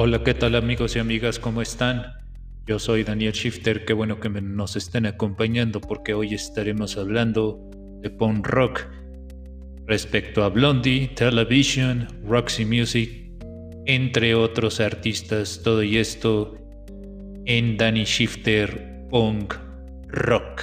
Hola, ¿qué tal amigos y amigas? ¿Cómo están? Yo soy Daniel Shifter, qué bueno que nos estén acompañando porque hoy estaremos hablando de punk rock respecto a Blondie, Television, Roxy Music, entre otros artistas, todo y esto en Danny Shifter Punk Rock.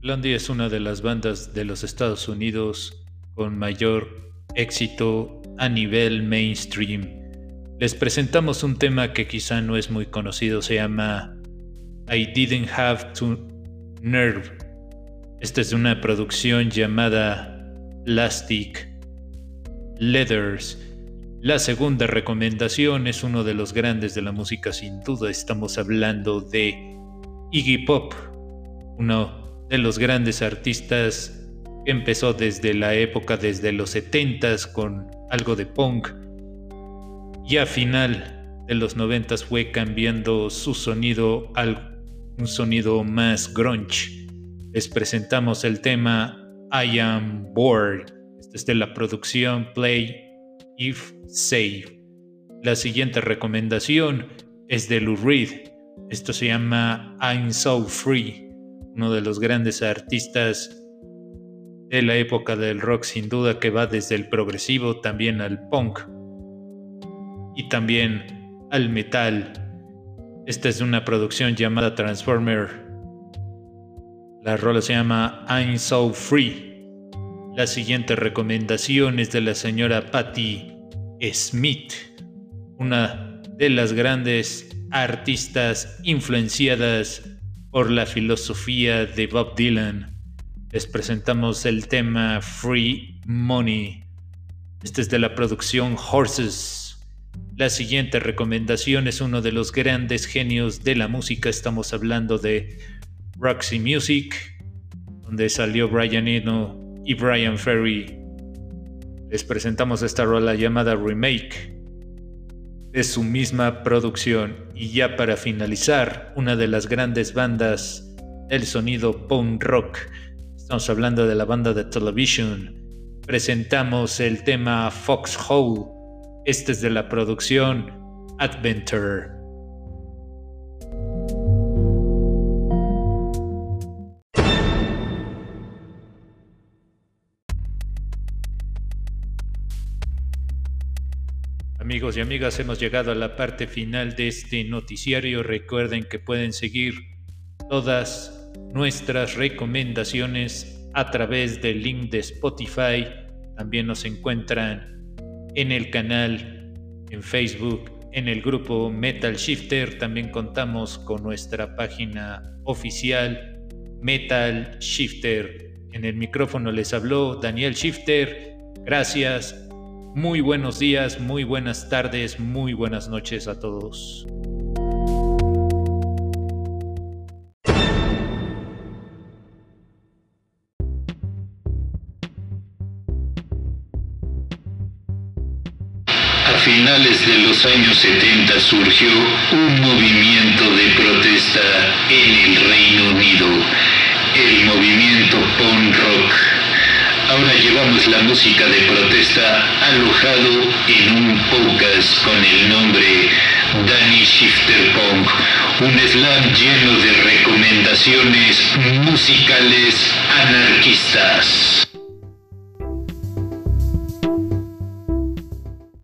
Blondie es una de las bandas de los Estados Unidos con mayor éxito a nivel mainstream. Les presentamos un tema que quizá no es muy conocido, se llama I Didn't Have to Nerve. Esta es una producción llamada Plastic Leathers. La segunda recomendación es uno de los grandes de la música, sin duda estamos hablando de Iggy Pop, uno de los grandes artistas empezó desde la época, desde los 70s con algo de punk y a final de los 90s fue cambiando su sonido al un sonido más grunge. Les presentamos el tema I Am Bored. Esta es de la producción Play If Save. La siguiente recomendación es de Lou Reed. Esto se llama I'm So Free uno de los grandes artistas de la época del rock sin duda que va desde el progresivo también al punk y también al metal. Esta es una producción llamada Transformer. La rola se llama I'm So Free. La siguiente recomendación es de la señora Patti Smith, una de las grandes artistas influenciadas por la filosofía de Bob Dylan, les presentamos el tema Free Money. Este es de la producción Horses. La siguiente recomendación es uno de los grandes genios de la música. Estamos hablando de Roxy Music, donde salió Brian Eno y Brian Ferry. Les presentamos esta rola llamada Remake de su misma producción. Y ya para finalizar, una de las grandes bandas del sonido punk rock, estamos hablando de la banda de Television, presentamos el tema Foxhole. Este es de la producción Adventure. Amigos y amigas, hemos llegado a la parte final de este noticiario. Recuerden que pueden seguir todas nuestras recomendaciones a través del link de Spotify. También nos encuentran en el canal, en Facebook, en el grupo Metal Shifter. También contamos con nuestra página oficial Metal Shifter. En el micrófono les habló Daniel Shifter. Gracias muy buenos días, muy buenas tardes, muy buenas noches a todos. A finales de los años 70 surgió un movimiento de protesta en el Reino Unido, el movimiento punk rock Ahora llevamos la música de protesta alojado en un podcast con el nombre Danny Shifter Punk, un slam lleno de recomendaciones musicales anarquistas.